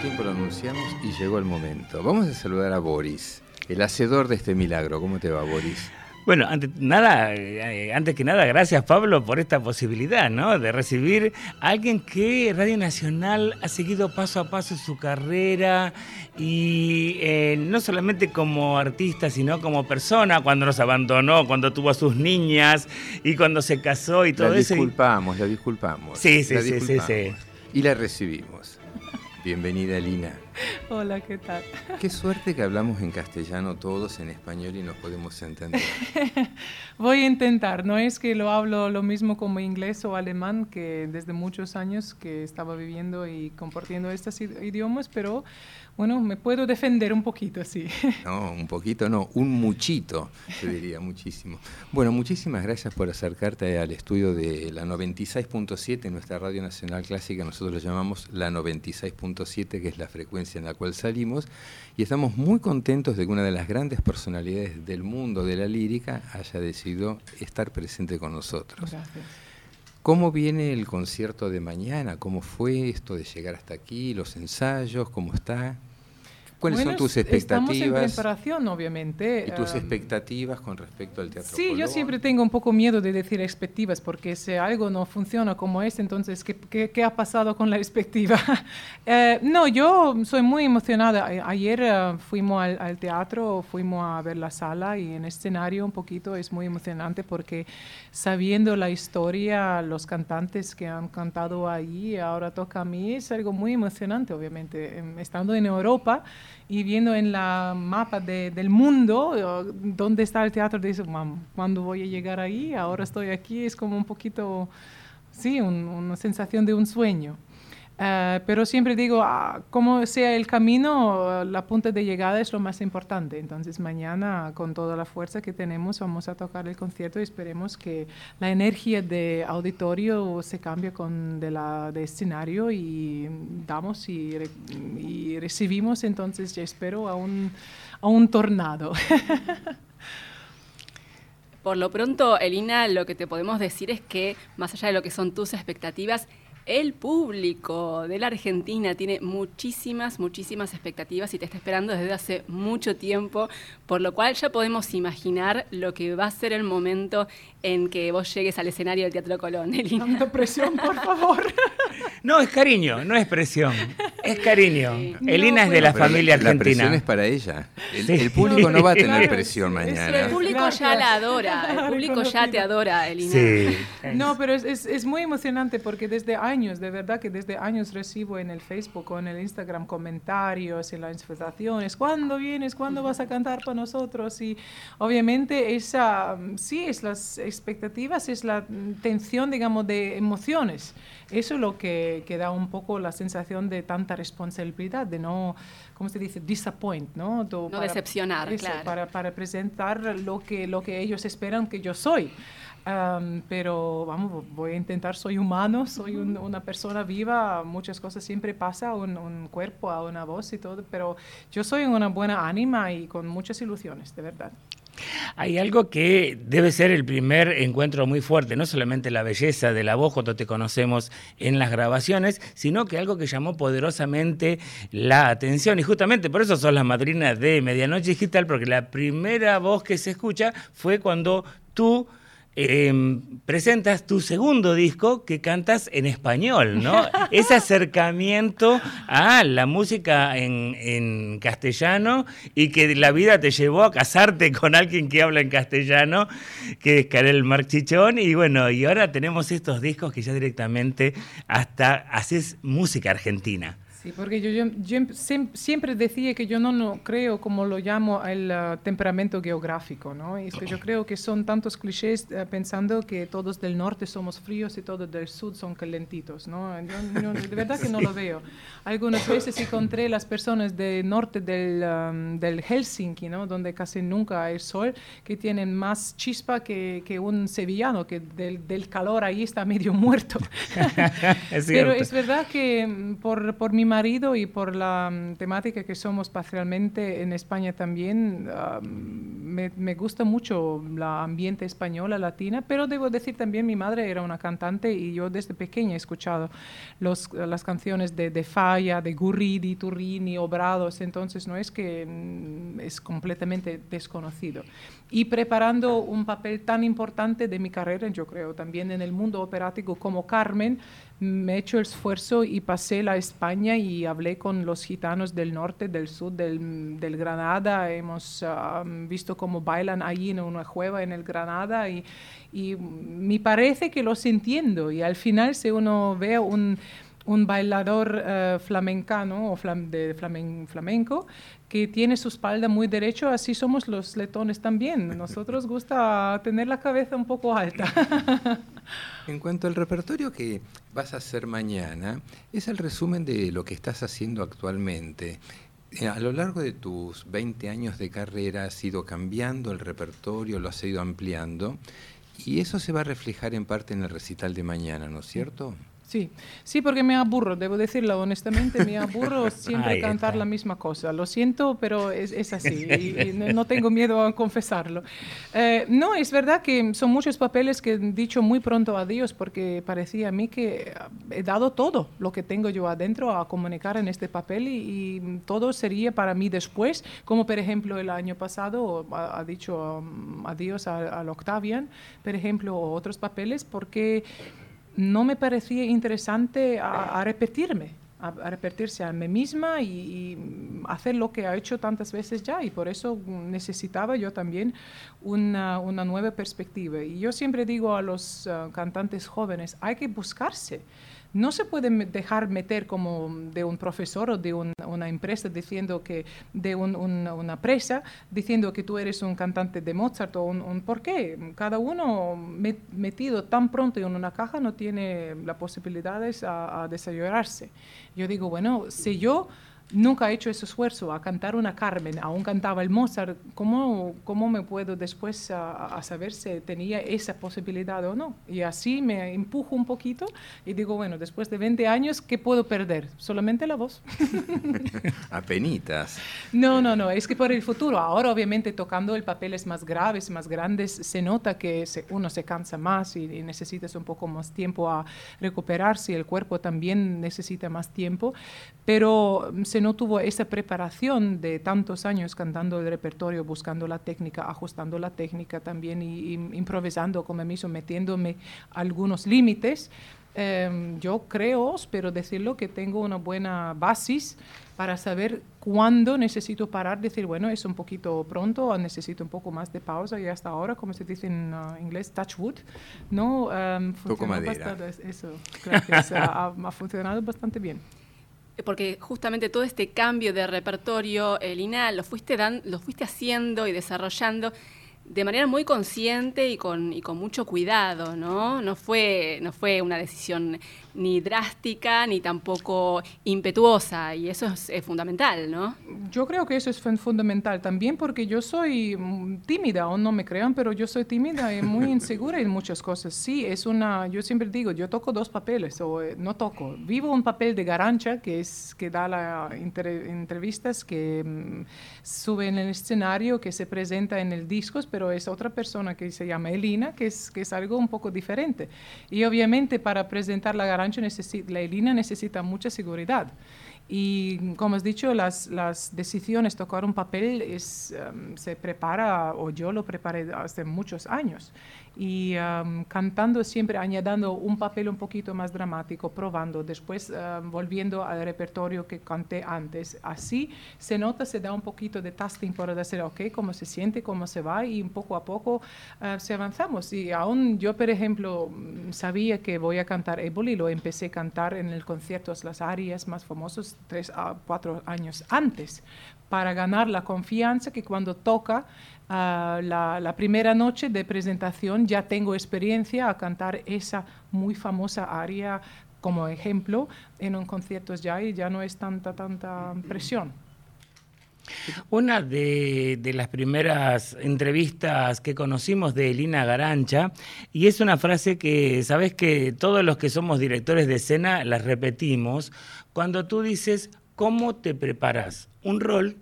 Tiempo lo anunciamos y llegó el momento. Vamos a saludar a Boris, el hacedor de este milagro. ¿Cómo te va, Boris? Bueno, antes, nada, eh, antes que nada, gracias Pablo por esta posibilidad, ¿no? De recibir a alguien que Radio Nacional ha seguido paso a paso su carrera y eh, no solamente como artista, sino como persona, cuando nos abandonó, cuando tuvo a sus niñas y cuando se casó y todo la eso. Disculpamos, la disculpamos. Sí, sí, sí, sí, sí. Y la recibimos. Bienvenida, Lina. Hola, ¿qué tal? Qué suerte que hablamos en castellano todos, en español y nos podemos entender. Voy a intentar, no es que lo hablo lo mismo como inglés o alemán, que desde muchos años que estaba viviendo y compartiendo estos idiomas, pero bueno, me puedo defender un poquito, sí. No, un poquito no, un muchito, te diría muchísimo. Bueno, muchísimas gracias por acercarte al estudio de la 96.7, nuestra radio nacional clásica, nosotros lo llamamos la 96.7, que es la frecuencia en la cual salimos, y estamos muy contentos de que una de las grandes personalidades del mundo de la lírica haya decidido estar presente con nosotros. Gracias. ¿Cómo viene el concierto de mañana? ¿Cómo fue esto de llegar hasta aquí? ¿Los ensayos? ¿Cómo está? ¿Cuáles son tus expectativas? Estamos en preparación, obviamente. ¿Y tus expectativas con respecto al teatro? Sí, yo siempre tengo un poco miedo de decir expectativas, porque si algo no funciona como es, entonces, ¿qué, qué, ha pasado con la expectativa? Eh, no, yo soy muy emocionada. Ayer eh, fuimos al, al, teatro, fuimos a ver la sala y en escenario un poquito es muy emocionante porque sabiendo la historia, los cantantes que han cantado ahí, ahora toca a mí, es algo muy emocionante, obviamente. Em, estando en Europa, y viendo en la mapa de, del mundo dónde está el teatro, dice, ¿cuándo voy a llegar ahí? Ahora estoy aquí, es como un poquito, sí, una sensación de un sueño. Eh, pero siempre digo, ah, como sea el camino, la punta de llegada es lo más importante. Entonces mañana, con toda la fuerza que tenemos, vamos a tocar el concierto y esperemos que la energía de auditorio se cambie con de la de escenario y damos y, y recibimos. Entonces ya espero a un, a un tornado. Por lo pronto, Elina, lo que te podemos decir es que, más allá de lo que son tus expectativas, el público de la Argentina tiene muchísimas, muchísimas expectativas y te está esperando desde hace mucho tiempo, por lo cual ya podemos imaginar lo que va a ser el momento en que vos llegues al escenario del Teatro Colón. Elina. presión, por favor. No, es cariño, no es presión. Es cariño. Elina es de la familia argentina. La presión es para ella. El, público no va a tener presión mañana. El público ya la adora. El público ya te adora, Elina. Sí. No, pero es, es, es muy emocionante porque desde años, de verdad que desde años recibo en el Facebook o en el Instagram comentarios y las invitaciones. ¿Cuándo vienes? ¿Cuándo vas a cantar para nosotros? Y obviamente esa, sí, es las expectativas, es la tensión, digamos, de emociones. Eso es lo que, que, da un poco la sensación de tanta responsabilidad, de no, ¿cómo se dice? Disappoint, ¿no? no decepcionar, claro. Para, para, presentar lo que, lo que ellos esperan que yo soy. Um, pero vamos, voy a intentar, soy humano, soy un, una persona viva, muchas cosas siempre pasan, un, un, cuerpo, a una voz y todo, pero yo soy una buena ánima y con muchas ilusiones, de verdad. Hay algo que debe ser el primer encuentro muy fuerte, no solamente la belleza de la voz cuando te conocemos en las grabaciones, sino que algo que llamó poderosamente la atención. Y justamente por eso son las madrinas de Medianoche Digital, porque la primera voz que se escucha fue cuando tú eh, presentas tu segundo disco que cantas en español, ¿no? Ese acercamiento a la música en, en, castellano y que la vida te llevó a casarte con alguien que habla en castellano, que es Karel Marchichón, y bueno, y ahora tenemos estos discos que ya directamente hasta haces música argentina. Sí, porque yo, yo, yo, siempre decía que yo no, no creo, como lo llamo, el uh, temperamento geográfico, ¿no? Es que yo creo que son tantos clichés uh, pensando que todos del norte somos fríos y todos del sur son calentitos, ¿no? Yo, de verdad que no lo veo. Algunas veces encontré las personas del norte del, um, del Helsinki, ¿no? Donde casi nunca hay sol, que tienen más chispa que, que un sevillano, que del, del, calor ahí está medio muerto. es Pero es verdad que por, por mi marido y por la um, temática que somos parcialmente en España también, um, me, gusta mucho la ambiente española, latina, pero debo decir también mi madre era una cantante y yo desde pequeña he escuchado los, las canciones de, de Falla, de Gurridi, Turrini, Obrados, entonces no es que mm, es completamente desconocido. Y preparando un papel tan importante de mi carrera, yo creo, también en el mundo operático como Carmen, me he hecho el esfuerzo y pasé la España y hablé con los gitanos del norte, del sur, del, del Granada. Hemos ah, visto cómo bailan allí en una cueva en el Granada y, y me parece que los entiendo. Y al final, si uno ve un, un bailador uh, flamencano o flam, de flamen, flamenco que tiene su espalda muy derecho, así somos los letones también. Nosotros gusta tener la cabeza un poco alta. En cuanto al repertorio que vas a hacer mañana, es el resumen de lo que estás haciendo actualmente. Eh, a lo largo de tus 20 años de carrera has ido cambiando el repertorio, lo has ido ampliando y eso se va a reflejar en parte en el recital de mañana, ¿no es cierto? Sí, sí, porque me aburro, debo decirlo honestamente, me aburro siempre cantar la misma cosa. Lo siento, pero es, así y, no tengo miedo a confesarlo. Eh, no, es verdad que son muchos papeles que he dicho muy pronto adiós porque parecía a mí que he dado todo lo que tengo yo adentro a comunicar en este papel y, todo sería para mí después, como por ejemplo el año pasado ha, dicho um, adiós al Octavian, por ejemplo, otros papeles, porque no me parecía interesante a, repetirme, a, repetirse a mí misma y, hacer lo que ha hecho tantas veces ya. Y por eso necesitaba yo también una, nueva perspectiva. Y yo siempre digo a los ah, cantantes jóvenes, hay que buscarse no se puede dejar meter como de un profesor o de una empresa diciendo que, de una presa, diciendo que tú eres un cantante de Mozart o un, ¿por qué? Cada uno metido tan pronto en una caja no tiene las posibilidades a, a desarrollarse. Yo digo, bueno, si yo nunca he hecho ese esfuerzo a cantar una Carmen, aún cantaba el Mozart, ¿cómo, cómo me puedo después a, saber si tenía esa posibilidad o no? Y así me empujo un poquito y digo, bueno, después de 20 años, ¿qué puedo perder? Solamente la voz. Apenitas. No, no, no, es que por el futuro, ahora obviamente tocando el papeles más graves, más grandes, se nota que uno se cansa más y, y necesitas un poco más tiempo a recuperarse, el cuerpo también necesita más tiempo, pero se no tuvo esa preparación de tantos años cantando el repertorio, buscando la técnica, ajustando la técnica también y, improvisando como mismo, metiéndome algunos límites, em, yo creo, espero decirlo, que tengo una buena base para saber cuándo necesito parar, decir, bueno, es un poquito pronto, o necesito un poco más de pausa y hasta ahora, como se dice en uh, inglés, touch wood, ¿no? Um, madera. eso, gracias, ha, ha funcionado bastante bien porque justamente todo este cambio de repertorio, Lina, lo fuiste, dan, lo fuiste haciendo y desarrollando de manera muy consciente y con, y con mucho cuidado, ¿no? No fue, no fue una decisión ni drástica ni tampoco impetuosa y eso es, fundamental, ¿no? Yo creo que eso es fundamental también porque yo soy mm, tímida, o no me crean, pero yo soy tímida y muy insegura en muchas cosas. Sí, es una, yo siempre digo, yo toco dos papeles o eh, no toco. Vivo un papel de garancha que es que da las entrevistas, que mm, sube en el escenario, que se presenta en el disco, pero es otra persona que se llama Elina, que es, que es algo un poco diferente. Y obviamente para presentar la garancha la línea necesita mucha seguridad. Y como has dicho, las, las decisiones, tocar un papel es, em, se prepara, o yo lo preparé hace muchos años y cantando siempre añadiendo un papel un poquito más dramático, probando, después volviendo al repertorio que canté antes. Así se nota, se da un poquito de tasting para decir, ok, cómo se siente, cómo se va y poco a poco uh, se avanzamos. Y aún yo, por ejemplo, sabía que voy a cantar Éboli, lo empecé a cantar en el concierto Las Arias más famosos tres a cuatro años antes, para ganar la confianza que cuando toca la, primera noche de presentación ya tengo experiencia a cantar esa muy famosa aria como ejemplo en un concierto ya y ya no es tanta, tanta presión. Una de, de, las primeras entrevistas que conocimos de Elina Garancha, y es una frase que, sabes que todos los que somos directores de escena la repetimos, cuando tú dices, ¿cómo te preparas un rol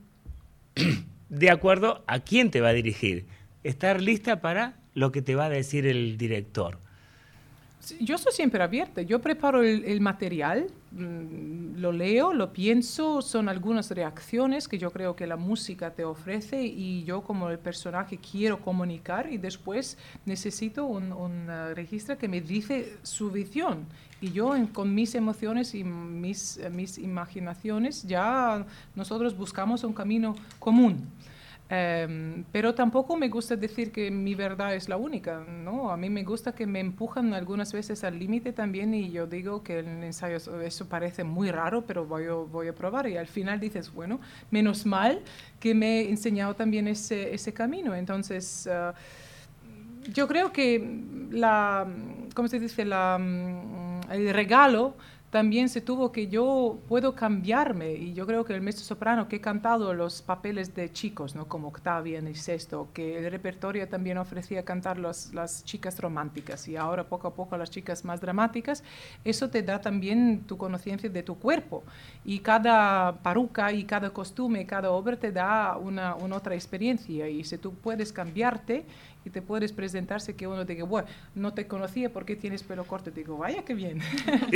de acuerdo a quién te va a dirigir. Estar lista para lo que te va a decir el director. Yo soy siempre abierta. Yo preparo el, material, mm, lo leo, lo pienso, son algunas reacciones que yo creo que la música te ofrece y yo como el personaje quiero comunicar y después necesito un, uh, registro que me dice su visión. Y yo con mis emociones y mis, mis imaginaciones ya nosotros buscamos un camino común. Em, pero tampoco me gusta decir que mi verdad es la única, ¿no? A mí me gusta que me empujan algunas veces al límite también y yo digo que el ensayo, eso parece muy raro, pero voy, voy a probar y al final dices, bueno, menos mal que me he enseñado también ese, ese camino. Entonces, uh, yo creo que la, ¿cómo se dice? La, mm, el regalo también se tuvo que yo puedo cambiarme y yo creo que el maestro soprano que he cantado los papeles de chicos, ¿no? como Octavia en el sexto, que el repertorio también ofrecía cantar las chicas románticas y ahora poco a poco las chicas más dramáticas, eso te da también tu conciencia de tu cuerpo y cada paruca y cada costume, cada obra te da una, una otra experiencia y si tú puedes cambiarte y te puedes presentarse que uno diga, bueno, no te conocía porque tienes pelo corto. Te digo, vaya qué bien.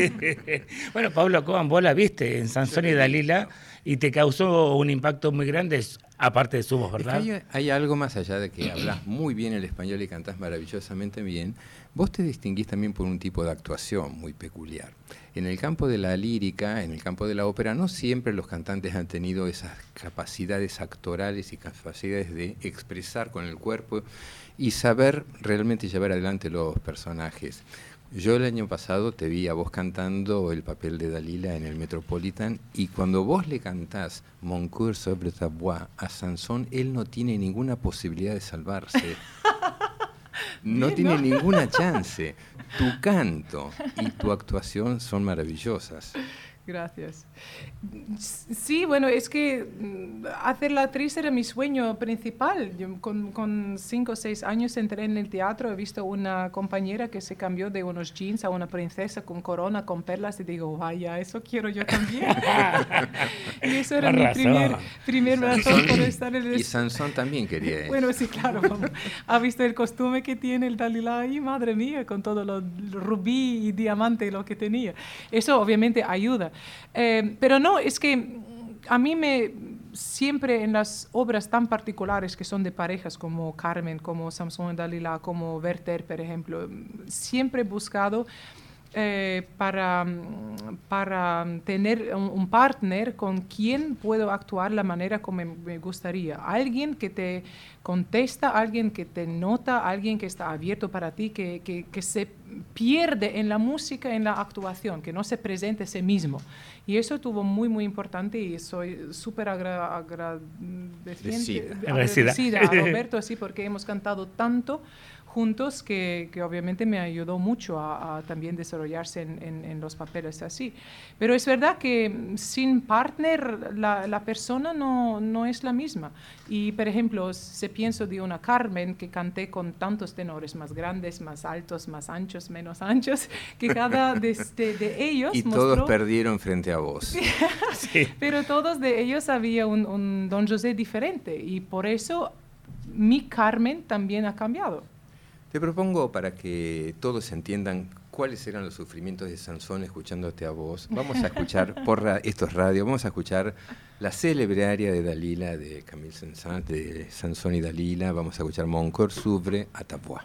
bueno, Pablo Coban, vos la viste en Sansón y Dalila y te causó un impacto muy grande, aparte de su voz, ¿verdad? hay, algo más allá de que hablas muy bien el español y cantás maravillosamente bien. Vos te distinguís también por un tipo de actuación muy peculiar. En el campo de la lírica, en el campo de la ópera, no siempre los cantantes han tenido esas capacidades actorales y capacidades de expresar con el cuerpo y saber realmente llevar adelante los personajes. Yo el año pasado te vi a vos cantando el papel de Dalila en el Metropolitan y cuando vos le cantás Mon coeur sobre ta voix a Sansón, él no tiene ninguna posibilidad de salvarse. No tiene ninguna chance. Tu canto y tu actuación son maravillosas. Gracias. Sí, bueno, es que mm, hacer la actriz era mi sueño principal. Yo con, con, cinco o seis años entré en el teatro, he visto una compañera que se cambió de unos jeans a una princesa con corona, con perlas, y digo, vaya, eso quiero yo también. y eso era mi primer, primer razón por estar en el... Y Sansón también quería Bueno, sí, claro. ha visto el costume que tiene el Dalila y madre mía, con todo lo rubí y diamante lo que tenía. Eso obviamente ayuda. Eh, pero no, es que a mí me siempre en las obras tan particulares que son de parejas como Carmen, como Samson Dalila, como Werther, por ejemplo, siempre he buscado eh, para, para tener un, partner con quien puedo actuar la manera como me gustaría. Alguien que te contesta, alguien que te nota, alguien que está abierto para ti, que, que, que se pierde en la música, en la actuación, que no se presente a sí mismo. Y eso estuvo muy, muy importante y soy súper agradecida a Roberto, así, porque hemos cantado tanto juntos que, obviamente me ayudó mucho a, también desarrollarse en, los papeles así. Pero es verdad que sin partner la, persona no, no, es la misma. Y por ejemplo, se pienso de una Carmen que canté con tantos tenores más grandes, más altos, más anchos, menos anchos, que cada de, de, ellos... Y todos perdieron frente a vos. sí. Pero todos de ellos había un, un Don José diferente y por eso mi Carmen también ha cambiado. Te propongo para que todos entiendan cuáles eran los sufrimientos de Sansón escuchándote a vos. Vamos a escuchar por estos radios, vamos a escuchar la célebre área de Dalila de Camille Saint-Saëns, de Sansón y Dalila. Vamos a escuchar Mon cœur s'ouvre à ta voix.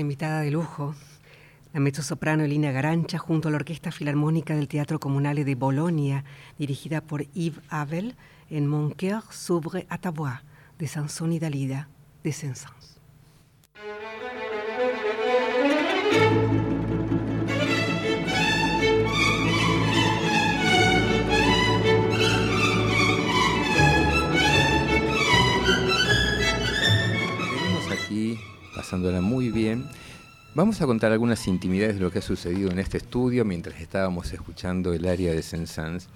Invitada de lujo, la mezzosoprano Elina Garancha, junto a la Orquesta Filarmónica del Teatro Comunale de Bolonia, dirigida por Yves Abel, en Mon cœur s'ouvre à ta voix, de Sansón y Dalida, de Saint-Saëns. aquí pasándola muy bien. Vamos a contar algunas intimidades de lo que ha sucedido en este estudio mientras estábamos escuchando el área de Saint-Saëns.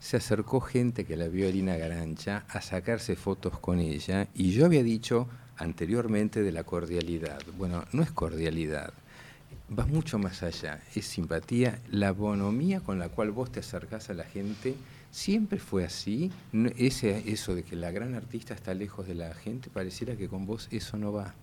Se acercó gente que la vio a Elina Garancha a sacarse fotos con ella y yo había dicho anteriormente de la cordialidad. Bueno, no es cordialidad, va mucho más allá, es simpatía, la bonomía con la cual vos te acercás a la gente siempre fue así. Ese, eso de que la gran artista está lejos de la gente, pareciera que con vos eso no va.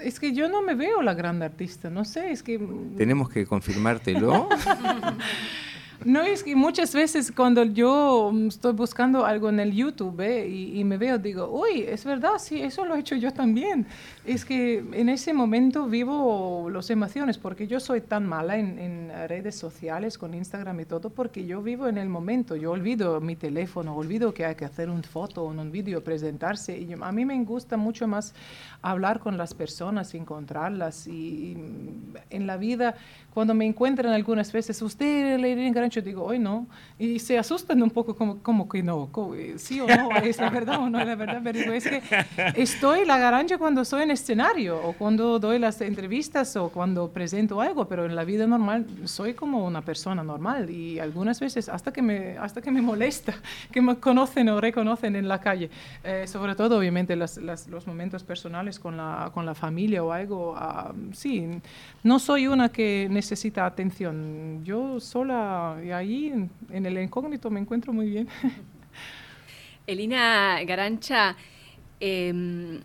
Es que yo no me veo la gran artista, no sé, es que... Tenemos que confirmártelo. No, es que muchas veces cuando yo estoy buscando algo en el YouTube eh, y, me veo, digo, uy, es verdad, sí, eso lo he hecho yo también. Es que en ese momento vivo las emociones, porque yo soy tan mala en, redes sociales, con Instagram y todo, porque yo vivo en el momento. Yo olvido mi teléfono, olvido que hay que hacer una foto o un vídeo, presentarse. Y a mí me gusta mucho más hablar con las personas, encontrarlas. Y, en la vida, cuando me encuentran algunas veces, usted le yo digo, hoy no. Y se asustan un poco como, como que no, sí o no, es la verdad o no es la verdad. Pero digo, es que estoy la garancha cuando estoy en escenario o cuando doy las entrevistas o cuando presento algo, pero en la vida normal soy como una persona normal y algunas veces hasta que me, hasta que me molesta que me conocen o reconocen en la calle. Eh, sobre todo, obviamente, las, los momentos personales con la, con la familia o algo. Ah, sí, no soy una que necesita atención. Yo sola y ahí en, el incógnito me encuentro muy bien. Elina Garancha, eh,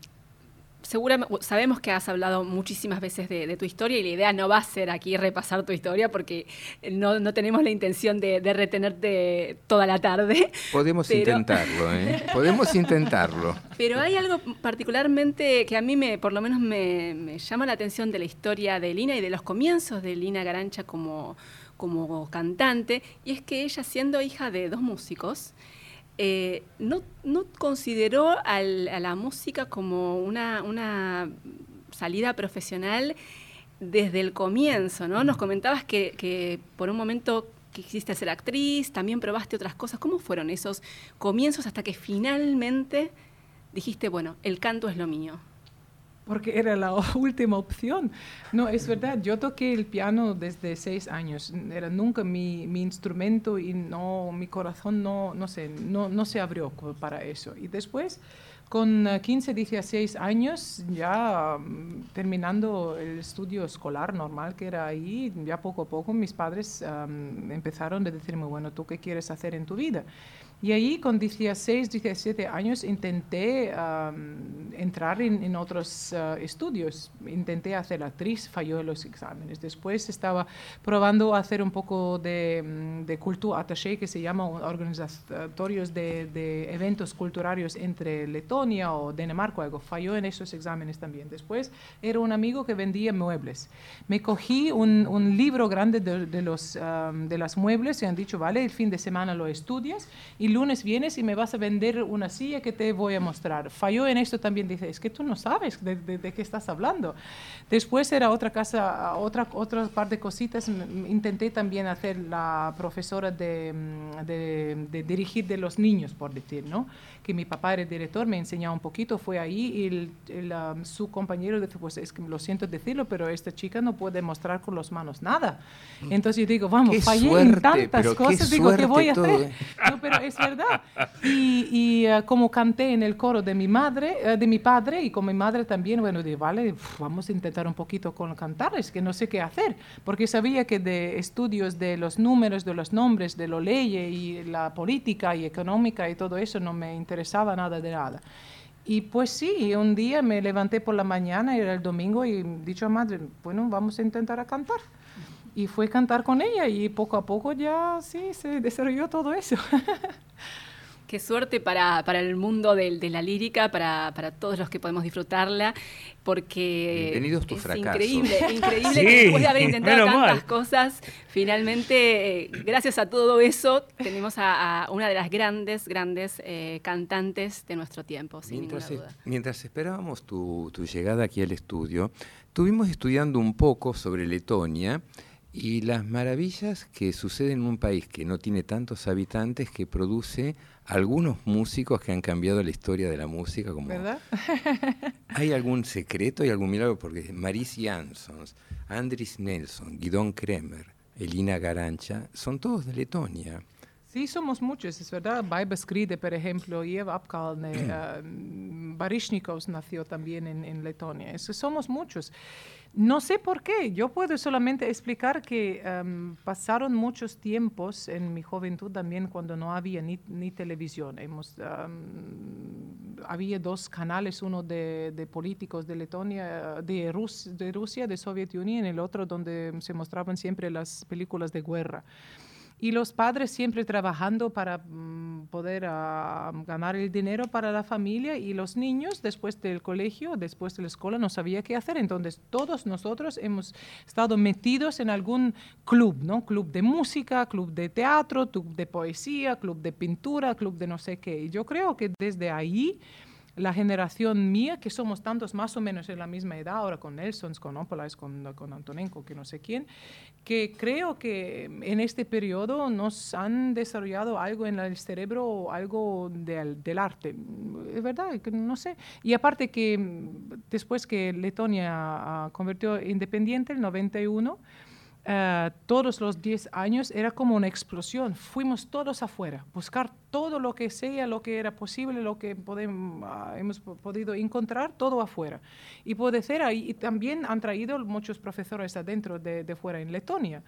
seguramente sabemos que has hablado muchísimas veces de, tu historia y la idea no va a ser aquí repasar tu historia porque no, tenemos la intención de, retenerte toda la tarde. Podemos intentarlo, ¿eh? Podemos intentarlo. Pero hay algo particularmente que a mí me, por lo menos me, me llama la atención de la historia de Lina y de los comienzos de Lina Garancha como como cantante, y es que ella, siendo hija de dos músicos, eh, no, consideró a la música como una, salida profesional desde el comienzo, ¿no? Nos comentabas que, por un momento quisiste ser actriz, también probaste otras cosas. ¿Cómo fueron esos comienzos hasta que finalmente dijiste, bueno, el canto es lo mío? Porque era la última opción. No, es verdad, yo toqué el piano desde seis años, era nunca mi, mi instrumento y no, mi corazón no, no, sé, no, no se abrió para eso. Y después, con 15, 16 años, ya mm, terminando el estudio escolar normal que era ahí, ya poco a poco mis padres empezaron a decirme, bueno, ¿tú qué quieres hacer en tu vida? Y ahí con 16, 17 años intenté entrar en, otros ah, estudios. Intenté hacer actriz, falló en los exámenes. Después estaba probando hacer un poco de, mm, de cultura attaché, que se llama organizatorios de, de, eventos culturarios entre Letonia o Dinamarca, algo. Falló en esos exámenes también. Después era un amigo que vendía muebles. Me cogí un, un libro grande de, de los, de las muebles y han dicho, vale, el fin de semana lo estudias y lunes vienes y me vas a vender una silla que te voy a mostrar. Falló en esto también, dice, es que tú no sabes de, de, qué estás hablando. Después era otra casa, otra, otra par de cositas. Intenté también hacer la profesora de, de, de dirigir de los niños, por decir, ¿no? que mi papá era director, me enseñaba un poquito, fue ahí y el, um, su compañero dijo, pues es que lo siento decirlo, pero esta chica no puede mostrar con las manos nada. Mm. Entonces yo digo, vamos, fallé en tantas cosas, digo, ¿qué voy a hacer? No, pero es verdad. Y, y uh, como canté en el coro de mi madre, uh, de mi padre y con mi madre también, bueno, digo, vale, vamos a intentar un poquito con cantar, es que no sé qué hacer, porque sabía que de estudios de los números, de los nombres, de lo ley y la política y económica y todo eso no me interesaba nada de nada. Y pues sí, un día me levanté por la mañana, era el domingo, y dicho a madre, bueno, vamos a intentar a cantar. Y fue cantar con ella y poco a poco ya sí se desarrolló todo eso. Qué suerte para, para el mundo de, de la lírica, para, para, todos los que podemos disfrutarla, porque es increíble, increíble que después de haber intentado tantas cosas, finalmente, eh, gracias a todo eso, tenemos a, a, una de las grandes, grandes eh, cantantes de nuestro tiempo, sin mientras, ninguna duda. Mientras esperábamos tu, tu llegada aquí al estudio, estuvimos estudiando un poco sobre Letonia, y las maravillas que suceden en un país que no tiene tantos habitantes, que produce algunos músicos que han cambiado la historia de la música. Como ¿Verdad? ¿Hay algún secreto y algún milagro? Porque Maris Jansons, Andris Nelson, Guidón Kremer, Elina Garancha, son todos de Letonia. Sí, somos muchos, es verdad. Baiba Skride, por ejemplo, Yev Apkalne, uh, Barishnikovs nació también en, en Letonia. Es, somos muchos. No sé por qué, yo puedo solamente explicar que um, pasaron muchos tiempos en mi juventud también cuando no había ni, ni televisión. Um, había dos canales, uno de, de, políticos de Letonia, de, Rus, de Rusia, de Soviet Union, y el otro donde se mostraban siempre las películas de guerra. Y los padres siempre trabajando para um, poder uh, ganar el dinero para la familia y los niños después del colegio, después de la escuela, no sabía qué hacer. Entonces todos nosotros hemos estado metidos en algún club, ¿no? Club de música, club de teatro, club de poesía, club de pintura, club de no sé qué. Y yo creo que desde ahí la generación mía, que somos tantos más o menos en la misma edad, ahora con Nelson, con Opolais, con, con Antonenko, que no sé quién, que creo que en este periodo nos han desarrollado algo en el cerebro, algo del, del arte. Es verdad, no sé. Y aparte que después que Letonia convirtió independiente, el 91, Uh, todos los 10 años era como una explosión. Fuimos todos afuera, buscar todo lo que sea, lo que era posible, lo que podemos, uh, hemos podido encontrar, todo afuera. Y puede ser ahí, también han traído muchos profesores adentro de, de fuera en Letonia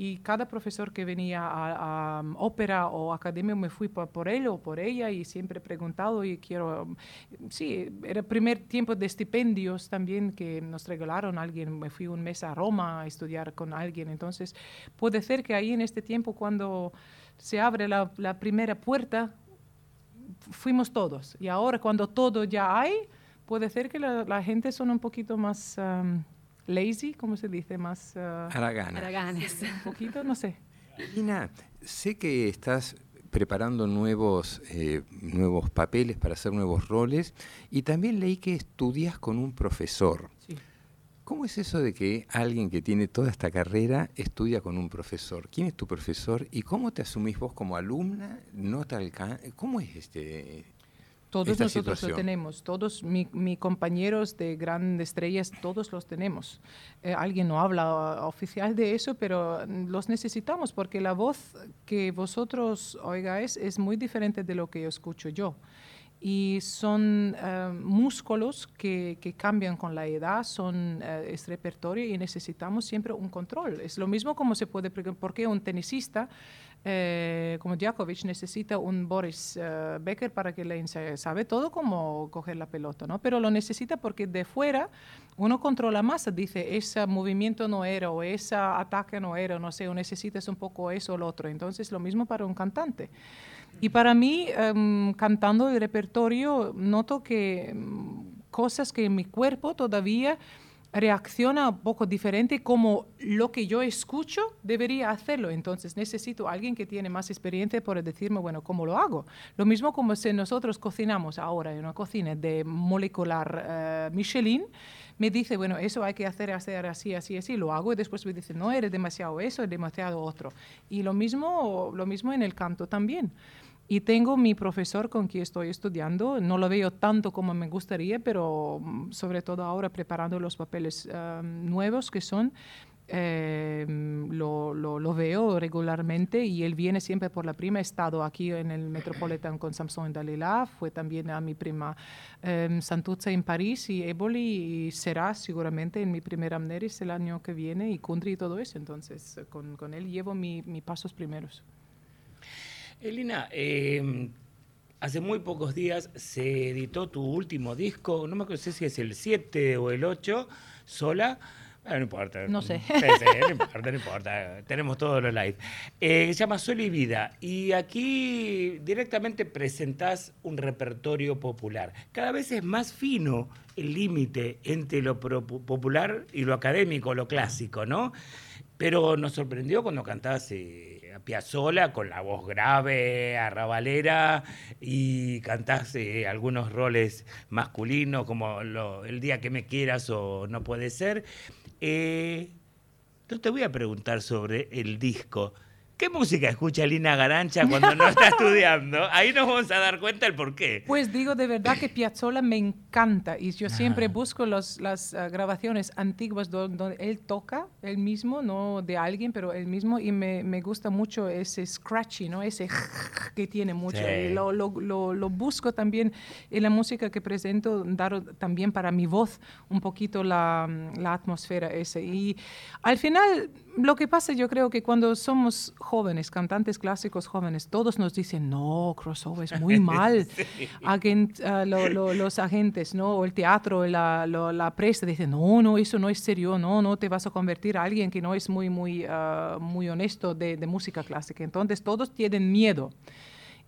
y cada profesor que venía a, a um, ópera o academia me fui por, por, él o por ella y siempre he preguntado y quiero, sí, era el primer tiempo de estipendios también que nos regalaron. Alguien, me fui un mes a Roma a estudiar con alguien, entonces puede ser que ahí en este tiempo cuando se abre la, la primera puerta, fuimos todos. Y ahora cuando todo ya hay, puede ser que la, la gente son un poquito más... Um, lazy, ¿cómo se dice? Más... Uh, Haraganes. Haraganes. Un poquito, no sé. Lina, sé que estás preparando nuevos, eh, nuevos papeles para hacer nuevos roles y también leí que estudias con un profesor. Sí. ¿Cómo es eso de que alguien que tiene toda esta carrera estudia con un profesor? ¿Quién es tu profesor y cómo te asumís vos como alumna? ¿No te alcanza? ¿Cómo es este, todos nosotros situación. lo tenemos, todos mis mi compañeros de grandes estrellas, todos los tenemos. Eh, alguien no habla oficial de eso, pero los necesitamos porque la voz que vosotros oigáis es muy diferente de lo que yo escucho yo. Y son uh, músculos que, que, cambian con la edad, son uh, es repertorio y necesitamos siempre un control. Es lo mismo como se puede, ¿por qué un tenisista eh, como Djokovic necesita un Boris uh, Becker para que le enseñe. Sabe todo cómo coger la pelota, ¿no? Pero lo necesita porque de fuera uno controla más, dice, ese movimiento no era o ese ataque no era, no sé, o necesitas un poco eso o lo otro. Entonces, lo mismo para un cantante. Y para mí, um, cantando el repertorio, noto que um, cosas que en mi cuerpo todavía reacciona un poco diferente como lo que yo escucho debería hacerlo. Entonces necesito a alguien que tiene más experiencia para decirme, bueno, ¿cómo lo hago? Lo mismo como si nosotros cocinamos ahora en una cocina de molecular uh, Michelin, me dice, bueno, eso hay que hacer, hacer así, así, así, lo hago y después me dice, no, eres demasiado eso, es demasiado otro. Y lo mismo, lo mismo en el canto también. Y tengo mi profesor con quien estoy estudiando, no lo veo tanto como me gustaría, pero mm, sobre todo ahora preparando los papeles uh, nuevos que son, eh, lo, lo, lo, veo regularmente y él viene siempre por la prima. He estado aquí en el Metropolitan con Samson Dalila, fue también a mi prima eh, Santuzza en París y Éboli y será seguramente en mi primer Amneris el año que viene y Kundry y todo eso. Entonces con, con él llevo mis mi pasos primeros. Elina, eh, hace muy pocos días se editó tu último disco, no me acuerdo si es el 7 o el 8, sola. Ah, no importa. No sé. No importa, no importa. Tenemos todo lo live. Eh, se llama Sol y Vida. Y aquí directamente presentás un repertorio popular. Cada vez es más fino el límite entre lo popular y lo académico, lo clásico, ¿no? Pero nos sorprendió cuando cantás eh, a Piazzolla con la voz grave, arrabalera, y cantás eh, algunos roles masculinos como El día que me quieras o No puede ser. Eh, te voy a preguntar sobre el disco. ¿Qué música escucha Lina Garancha cuando no está estudiando? Ahí nos vamos a dar cuenta el por qué. Pues digo de verdad que Piazzolla me encanta y yo siempre Ah. busco los, las ah, grabaciones antiguas do- donde, él toca, él mismo, no de alguien, pero él mismo y me, me gusta mucho ese scratchy, ¿no? Ese que tiene mucho. Sí. Lo, lo- lo- lo busco también en la música que presento, dar también para mi voz un poquito la, la atmósfera ese. Y al final, lo que pasa yo creo que cuando somos jóvenes, cantantes clásicos jóvenes, todos nos dicen, no, crossover es muy mal. Agent- ah, lo- lo- los agentes, ¿no? O el teatro, la, lo- la prensa dicen, no, no, eso no es serio, no, no te vas a convertir a alguien que no es muy, muy, ah, muy honesto de, de música clásica. Entonces todos tienen miedo.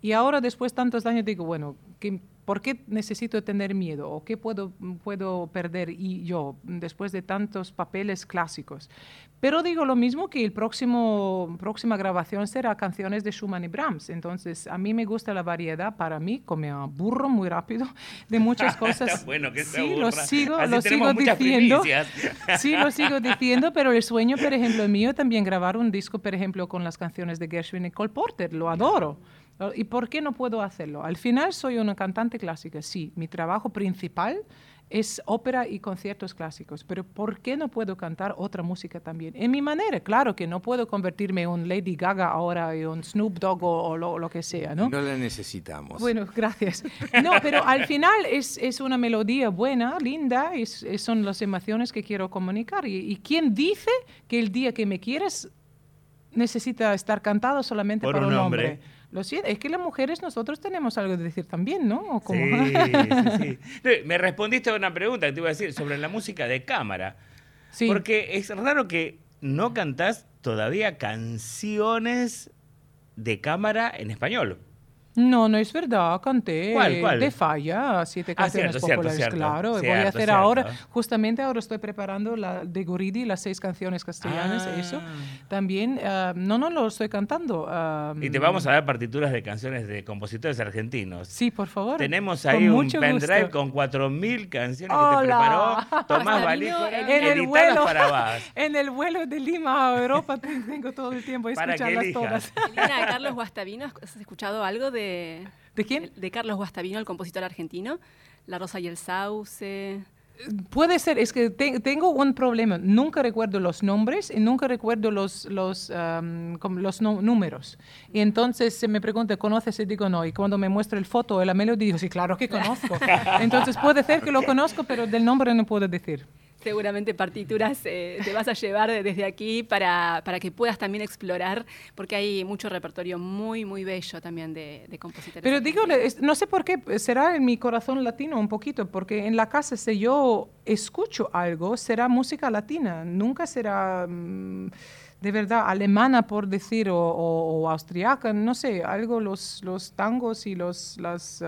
Y ahora, después de tantos años, digo, bueno, ¿qué- ¿por qué necesito tener miedo? ¿O qué puedo, puedo perder y yo después de tantos papeles clásicos? Pero digo lo mismo que el próximo próxima grabación será canciones de Schumann y Brahms. Entonces, a mí me gusta la variedad. Para mí, como me aburro muy rápido de muchas cosas. Bueno que sí, lo sigo, Así lo sigo diciendo. Sí, lo sigo diciendo, pero el sueño, por ejemplo, mío también grabar un disco, por ejemplo, con las canciones de Gershwin y Cole Porter. Lo adoro. ¿Y por qué no puedo hacerlo? Al final soy una cantante clásica, sí. Mi trabajo principal es ópera y conciertos clásicos, pero ¿por qué no puedo cantar otra música también? En mi manera, claro que no puedo convertirme en Lady Gaga ahora, en un Snoop Dogg o, o lo, lo que sea, ¿no? No la necesitamos. Bueno, gracias. No, pero al final es, es una melodía buena, linda, es, es- son las emociones que quiero comunicar. Y, y quién dice que el día que me quieres necesita estar cantado solamente Por un un hombre. hombre? Lo siento, es que las mujeres nosotros tenemos algo de decir también, ¿no? Sí, sí, sí. Me respondiste a una pregunta que te iba a decir sobre la música de cámara. Sí. Porque es raro que no cantás todavía canciones de cámara en español. No, no es verdad, canté ¿Cuál, cuál? de falla, siete Ah, canciones cierto, cierto, populares, cierto. claro. Voy Cierto, a hacer cierto. ahora, justamente ahora estoy preparando la de Guridi, las seis canciones castellanas, Ah. eso. También, ah, no, no lo estoy cantando. Y te vamos a dar partituras de canciones de compositores argentinos. Sí, por favor. Tenemos Con ahí un mucho pendrive gusto. con 4.000 canciones que te Hola. preparó Tomás Valíjora, en el vuelo, para en el vuelo de Lima a Europa te- tengo todo el tiempo que escucharlas todas. Elena, Carlos Guastavino, ¿has escuchado algo de, ¿De quién? de Carlos Guastavino, el compositor argentino? La Rosa y el Sauce. Puede ser, es que te- tengo un problema. Nunca recuerdo los nombres y nunca recuerdo los, los, los números. Y entonces se me pregunta, ¿conoces? Y digo, no. Y cuando me muestra el foto de la melodía, digo, sí, claro que conozco. entonces puede ser que lo conozco, pero del nombre no puedo decir. Seguramente partituras eh, te vas a llevar de- desde aquí para, para que puedas también explorar, porque hay mucho repertorio muy, muy bello también de, de compositores. Pero digo, no sé por qué, será en mi corazón latino un poquito, porque en la casa si yo escucho algo, será música latina, nunca será mm, de verdad alemana por decir, o, o- o austriaca, no sé, algo, los, los tangos y los, las,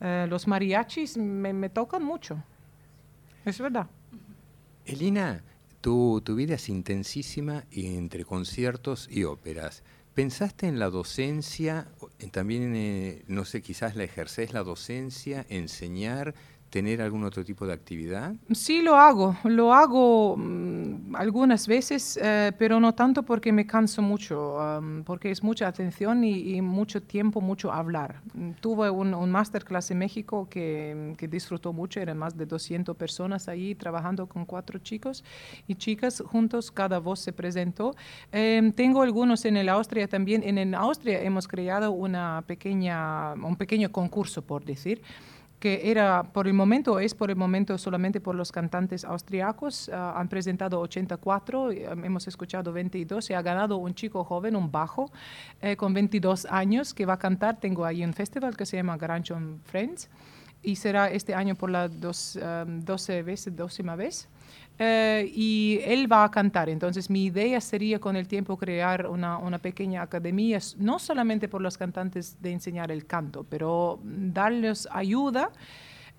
eh, los mariachis me, me tocan mucho. Es verdad. Elina, tu, tu vida es intensísima entre conciertos y óperas. ¿Pensaste en la docencia? en También, eh, no sé, quizás la ejercés la docencia, enseñar, tener algún otro tipo de actividad? Sí, lo hago. Lo hago mm, algunas veces, eh, pero no tanto porque me canso mucho, am, porque es mucha atención y, y mucho tiempo, mucho hablar. Tuve un, un masterclass en México que, que disfrutó mucho, eran más de 200 personas ahí trabajando con cuatro chicos y chicas juntos, cada voz se presentó. Em, tengo algunos en el Austria también. En, el Austria hemos creado una pequeña, un pequeño concurso, por decir que era por el momento, es por el momento solamente por los cantantes austriacos. ah, han presentado 84, y, um, hemos escuchado 22 y ha ganado un chico joven, un bajo, eh, con 22 años que va a cantar. Tengo ahí un festival que se llama Garancho and Friends. y será este año por la dos, 12 veces, décima vez. Eh, y él va a cantar. Entonces mi idea sería con el tiempo crear una, una, pequeña academia, no solamente por los cantantes de enseñar el canto, pero darles ayuda.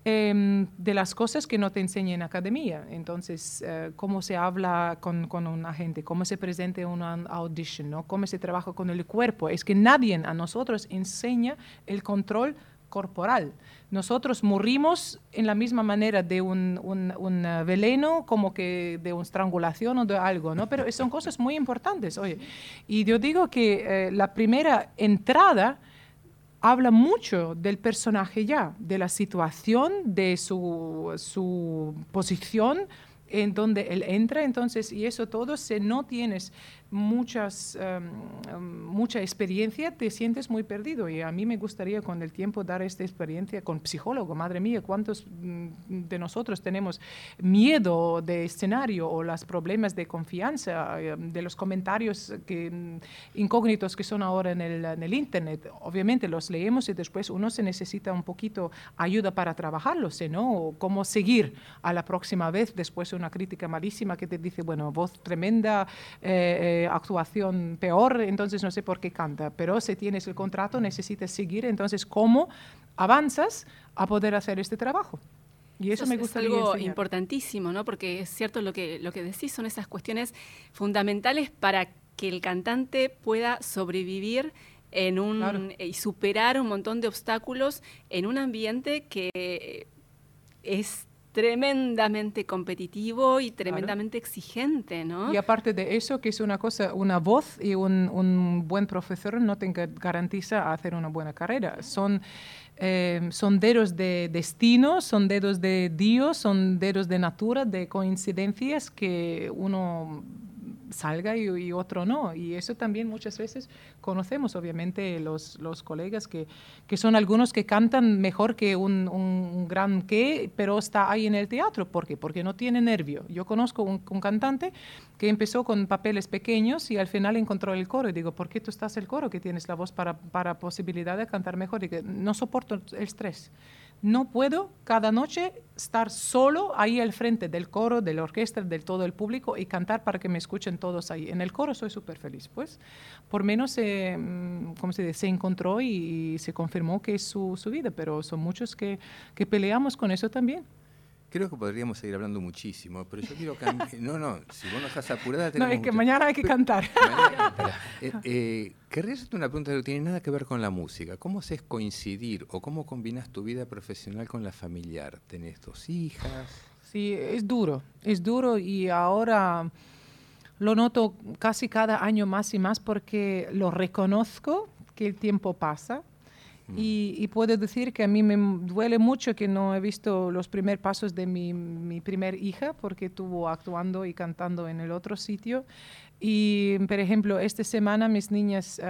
Em, de las cosas que no te enseña en academia. Entonces, eh, cómo se habla con, con, un agente, cómo se presenta en una audition, ¿no? cómo se trabaja con el cuerpo. Es que nadie a nosotros enseña el control corporal. Nosotros morimos en la misma manera de un, un, uh, veneno como que de una estrangulación o de algo, ¿no? Pero son cosas muy importantes, oye. Y yo digo que eh, la primera entrada habla mucho del personaje ya, de la situación, de su, su posición en donde él entra, entonces, y eso todo, si no tienes muchas, em, em, mucha experiencia, te sientes muy perdido. Y a mí me gustaría con el tiempo dar esta experiencia con psicólogo. Madre mía, ¿cuántos mm, de nosotros tenemos miedo de escenario o los problemas de confianza, em, de los comentarios que, mm, incógnitos que son ahora en el, en el, Internet? Obviamente los leemos y después uno se necesita un poquito ayuda para trabajarlos, ¿no? O cómo seguir a la próxima vez después de una crítica malísima que te dice, bueno, voz tremenda. Eh, actuación peor, entonces no sé por qué canta. Pero si tienes el contrato, necesitas seguir. Entonces, ¿cómo avanzas a poder hacer este trabajo? Y eso, me gusta. Es algo importantísimo, ¿no? Porque es cierto lo que, lo que decís, son esas cuestiones fundamentales para que el cantante pueda sobrevivir en un, y superar un montón de obstáculos en un ambiente que es tremendamente competitivo y tremendamente exigente, ¿no? Y aparte de eso, que es una cosa, una voz y un, un buen profesor no te garantiza hacer una buena carrera. Son, eh, son dedos de destino, son dedos de Dios, son dedos de natura, de coincidencias que uno salga y, otro no. Y eso también muchas veces conocemos, obviamente, los, los colegas que, que, son algunos que cantan mejor que un, un, gran que, pero está ahí en el teatro. ¿Por qué? Porque no tiene nervio. Yo conozco un, cantante que empezó con papeles pequeños y al final encontró el coro. Y digo, ¿por qué tú estás el coro que tienes la voz para, para posibilidad de cantar mejor? Y que no soporto el estrés. No puedo cada noche estar solo ahí al frente del coro, de la orquesta, del todo el público y cantar para que me escuchen todos ahí. En el coro soy súper feliz, pues. Por menos se, mm, se, dice? se encontró y, se confirmó que es su, su, vida, pero son muchos que, que peleamos con eso también. Creo que podríamos seguir hablando muchísimo, pero yo quiero cambiar. No, no, si vos no estás apurada. No, es que mañana hay que cantar. eh, eh, querría hacerte una pregunta que no tiene nada que ver con la música. ¿Cómo haces coincidir o cómo combinas tu vida profesional con la familiar? ¿Tenés dos hijas? Sí, es duro, es duro y ahora lo noto casi cada año más y más porque lo reconozco que el tiempo pasa Mm. Y, puedo decir que a mí me duele mucho que no he visto los primeros pasos de mi, mi primer hija porque estuvo actuando y cantando en el otro sitio. Y, por ejemplo, esta semana mis niñas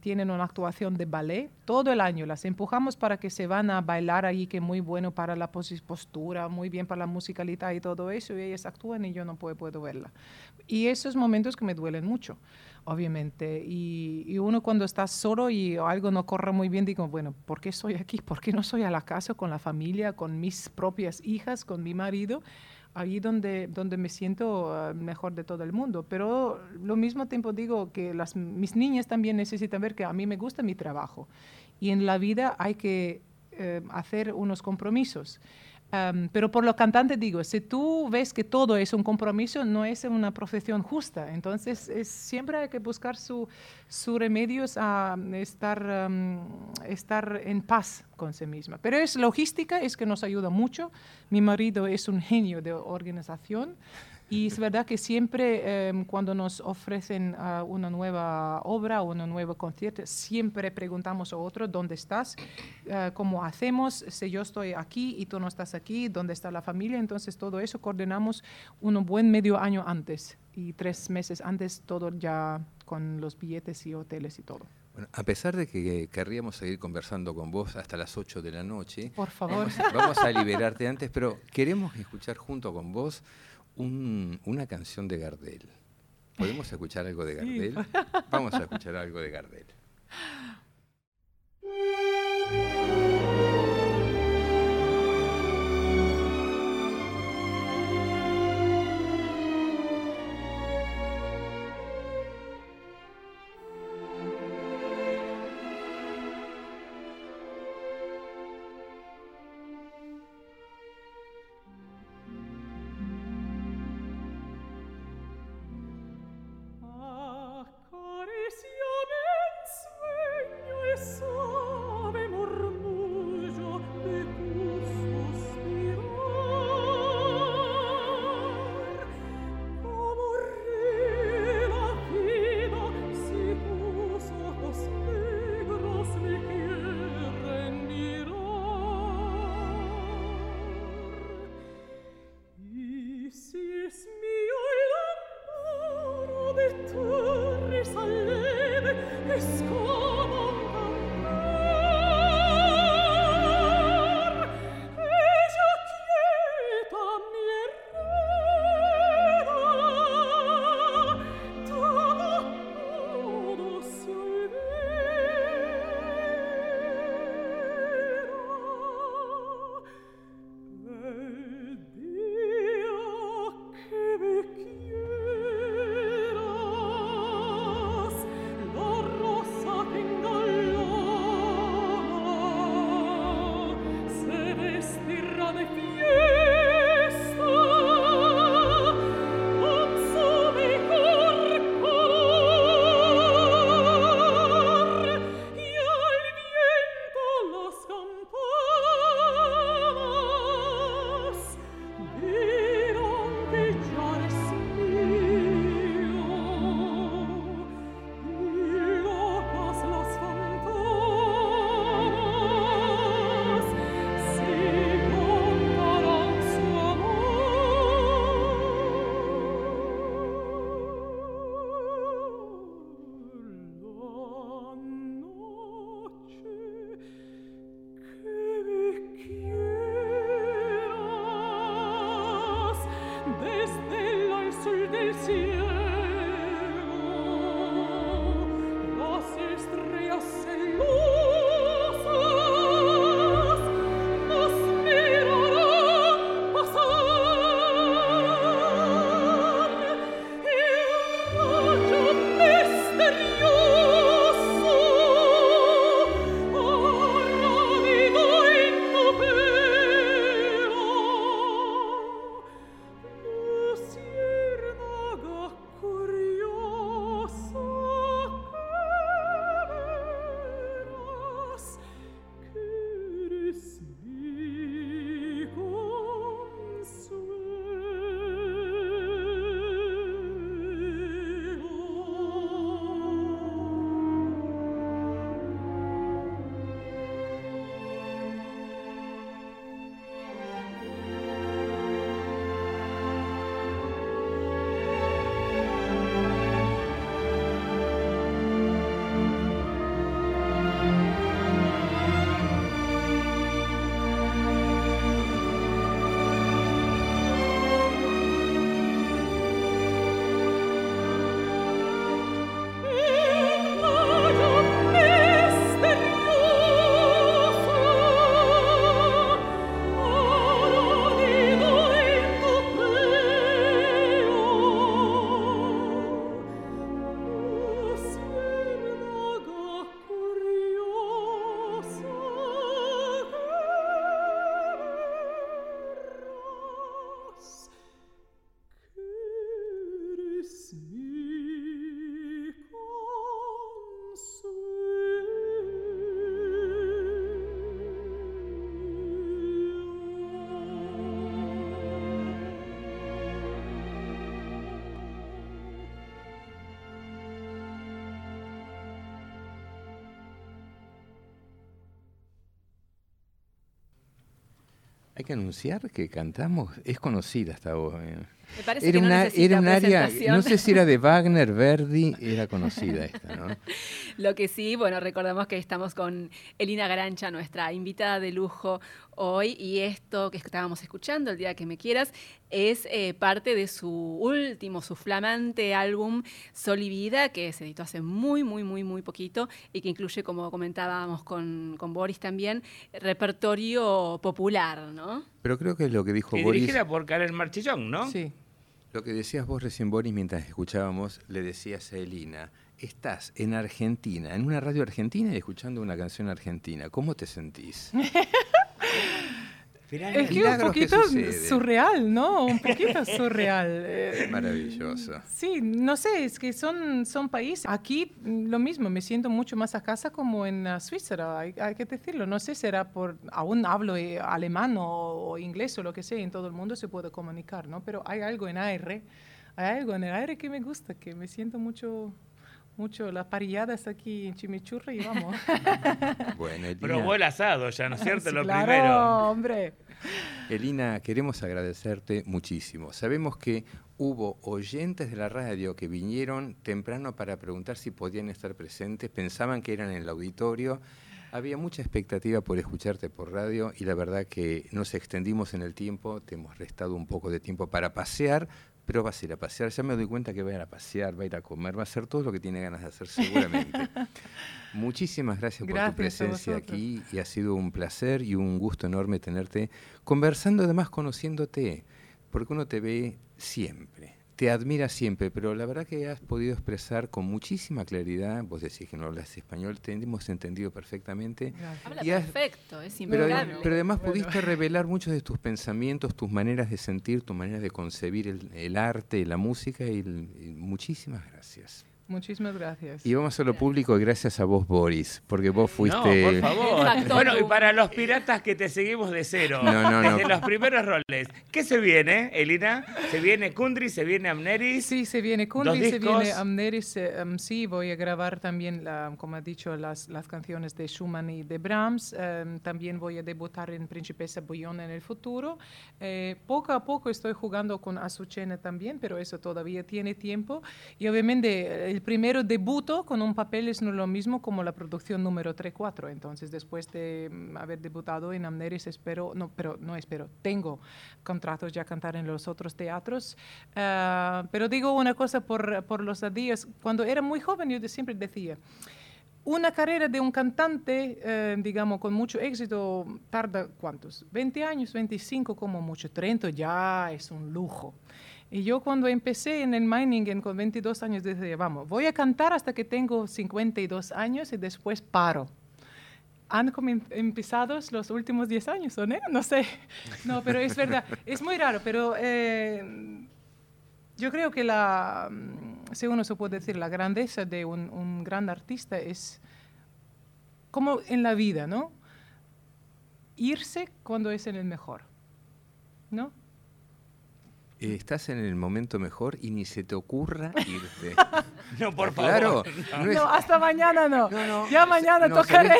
tienen una actuación de ballet todo el año. Las empujamos para que se van a bailar ahí, que es muy bueno para la postura, muy bien para la musicalidad y todo eso. Y ellas actúan y yo no puedo, puedo verla. Y esos momentos que me duelen mucho obviamente. Y, uno cuando está solo y algo no corre muy bien, digo, bueno, ¿por qué estoy aquí? ¿Por qué no soy a la casa con la familia, con mis propias hijas, con mi marido? Ahí donde, donde me siento ah, mejor de todo el mundo. Pero lo mismo tiempo digo que las, mis niñas también necesitan ver que a mí me gusta mi trabajo. Y en la vida hay que eh, hacer unos compromisos pero por lo cantante digo, si tú ves que todo es un compromiso, no es una profesión justa. Entonces, es, siempre hay que buscar sus su remedios a estar, estar en paz con sí misma. Pero es logística, es que nos ayuda mucho. Mi marido es un genio de organización. Y es verdad que siempre em, cuando nos ofrecen ah, una nueva obra o un nuevo concierto, siempre preguntamos a otro, ¿dónde estás? Ah, ¿Cómo hacemos? Si yo estoy aquí y tú no estás aquí, ¿dónde está la familia? Entonces todo eso coordinamos un buen medio año antes y tres meses antes todo ya con los billetes y hoteles y todo. Bueno, a pesar de que querríamos seguir conversando con vos hasta las 8 de la noche, por favor, vamos a liberarte antes, pero queremos escuchar junto con vos una canción de Gardel. ¿Podemos escuchar algo de Gardel? Vamos a escuchar algo de Gardel. Hay que anunciar que cantamos, es conocida esta voz. Me parece era que no una, era un área, no sé si era de Wagner, Verdi, era conocida esta, ¿no? Lo que sí, bueno, recordamos que estamos con Elina Garancha, nuestra invitada de lujo hoy, y esto que estábamos escuchando, El Día que Me Quieras, es eh, parte de su último, su flamante álbum Sol y Vida, que se editó hace muy, muy, muy, muy poquito y que incluye, como comentábamos con, con Boris también, repertorio popular, ¿no? Pero creo que es lo que dijo Y Boris, dirigida por Karen Marchillón, ¿no? Sí. lo que decías vos recién, Boris, mientras escuchábamos, le decías a Elina, estás en Argentina, en una radio argentina y escuchando una canción argentina, ¿cómo te sentís? Es que un que poquito surreal, ¿no? Un poquito surreal. Eh, Maravilloso. Sí, no sé, es que son, son países. Aquí mm, lo mismo, me siento mucho más a casa como en uh, Suiza, hay, hay que decirlo. No sé, será por, aún hablo eh, alemán o, o inglés o lo que sea, en todo el mundo se puede comunicar, ¿no? Pero hay algo en AR, hay algo en el AR que me gusta, que me siento mucho, mucho las parilladas aquí en Chimichurri y vamos. Bueno, Elina, Probó el asado ya, ¿no es cierto? Sí, Lo claro, primero. hombre. Elina, queremos agradecerte muchísimo. Sabemos que hubo oyentes de la radio que vinieron temprano para preguntar si podían estar presentes, pensaban que eran en el auditorio. Había mucha expectativa por escucharte por radio y la verdad que nos extendimos en el tiempo, te hemos restado un poco de tiempo para pasear, pero vas a ir a pasear. Ya me doy cuenta que va a ir a pasear, va a ir a comer, va a hacer todo lo que tiene ganas de hacer seguramente. Muchísimas gracias, por tu presencia aquí y ha sido un placer y un gusto enorme tenerte conversando, además conociéndote, porque uno te ve siempre, te admira siempre, pero la verdad que has podido expresar con muchísima claridad, vos decís que no hablas español, te hemos entendido perfectamente. Habla perfecto, es pero, pero, además pudiste revelar muchos de tus pensamientos, tus maneras de sentir, tus maneras de concebir el, arte, la música y muchísimas gracias. Muchísimas gracias. Y vamos a lo público gracias a vos, Boris, porque vos fuiste... No, por favor. bueno, y para los piratas que te seguimos de cero, no, no, desde los primeros roles, ¿qué se viene, Elina? ¿Se viene Kundry, se viene Amneris? Sí, se viene Kundry, se viene Amneris. Eh, um, sí, voy a grabar también, la, como ha dicho, las, las canciones de Schumann y de Brahms. Um, también voy a debutar en Principessa Bouillon en el futuro. Eh, poco a poco estoy jugando con Azucena también, pero eso todavía tiene tiempo. Y obviamente el primero debuto con un papel es no lo mismo como la producción número 3-4. Entonces, después de mm, haber debutado en Amneris, espero, no, pero no espero, tengo contratos ya cantar en los otros teatros. Ah, pero digo una cosa por, por los días. Cuando era muy joven, yo siempre decía, una carrera de un cantante, eh, digamos, con mucho éxito, tarda cuántos? 20 años, 25 como mucho, 30 ya es un lujo. Y yo cuando empecé en el mining con 22 años decía, vamos, voy a cantar hasta que tengo 52 años y después paro. ¿Han empezado los últimos 10 años o no? No sé. No, pero es verdad. Es muy raro, pero eh, yo creo que la, mm, si uno se puede decir, la grandeza de un, un gran artista es como en la vida, ¿no? Irse cuando es en el mejor, ¿no? Estás en el momento mejor y ni se te ocurra irte. no, por favor. No, hasta mañana no. ya mañana tocaré.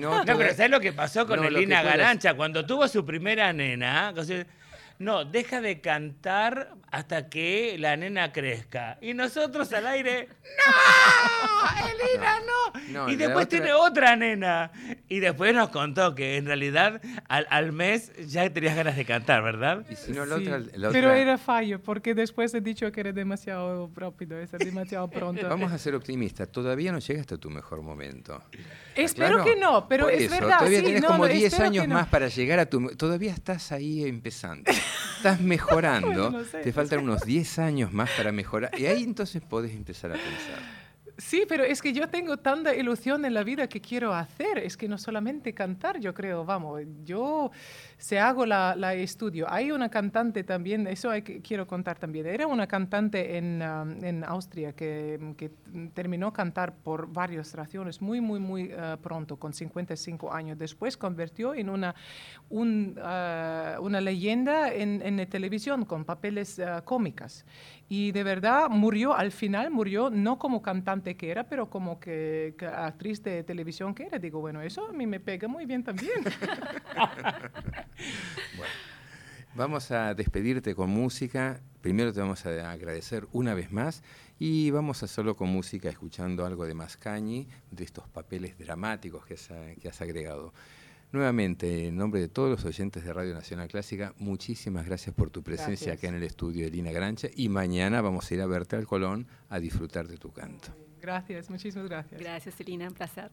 no, pero ¿sabes lo que pasó con Elina Garancha? Cuando tuvo su primera nena, no, deja de cantar hasta que la nena crezca. Y nosotros al aire, ¡No! ¡Elina, no! y después tiene otra nena. Y después nos contó que en realidad al, mes ya tenías ganas de cantar, ¿verdad? Y si no, la, otra, Pero era fallo, porque después he dicho que era demasiado rápido, es demasiado pronto. Vamos a ser optimistas. Todavía no llega hasta tu mejor momento. Espero que no, pero es verdad. Todavía tienes como 10 años más para llegar a tu... Todavía estás ahí empezando estás mejorando, te faltan unos 10 años más para mejorar. Y ahí entonces podés empezar a pensar. Sí, pero es que yo tengo tanta ilusión en la vida que quiero hacer. Es que no solamente cantar, yo creo, vamos, yo se hago la, la estudio. Hay una cantante también, eso hay que, quiero contar también. Era una cantante en, um, en Austria que, que, terminó cantar por varias razones muy, muy, muy uh, pronto, con 55 años. Después convirtió en una, un, uh, una leyenda en, en, televisión con papeles uh, cómicas. Y de verdad murió, al final murió no como cantante que era, pero como que, actriz de televisión que era. Digo, bueno, eso a mí me pega muy bien también. bueno, vamos a despedirte con música. Primero te vamos a agradecer una vez más y vamos a hacerlo con música, escuchando algo de Mascañi, de estos papeles dramáticos que que has agregado. Nuevamente, en nombre de todos los oyentes de Radio Nacional Clásica, muchísimas gracias por tu presencia acá en el estudio de Lina Grancha y mañana vamos a ir a verte al Colón a disfrutar de tu canto. Gracias, muchísimas gracias. Gracias, Elina, un placer.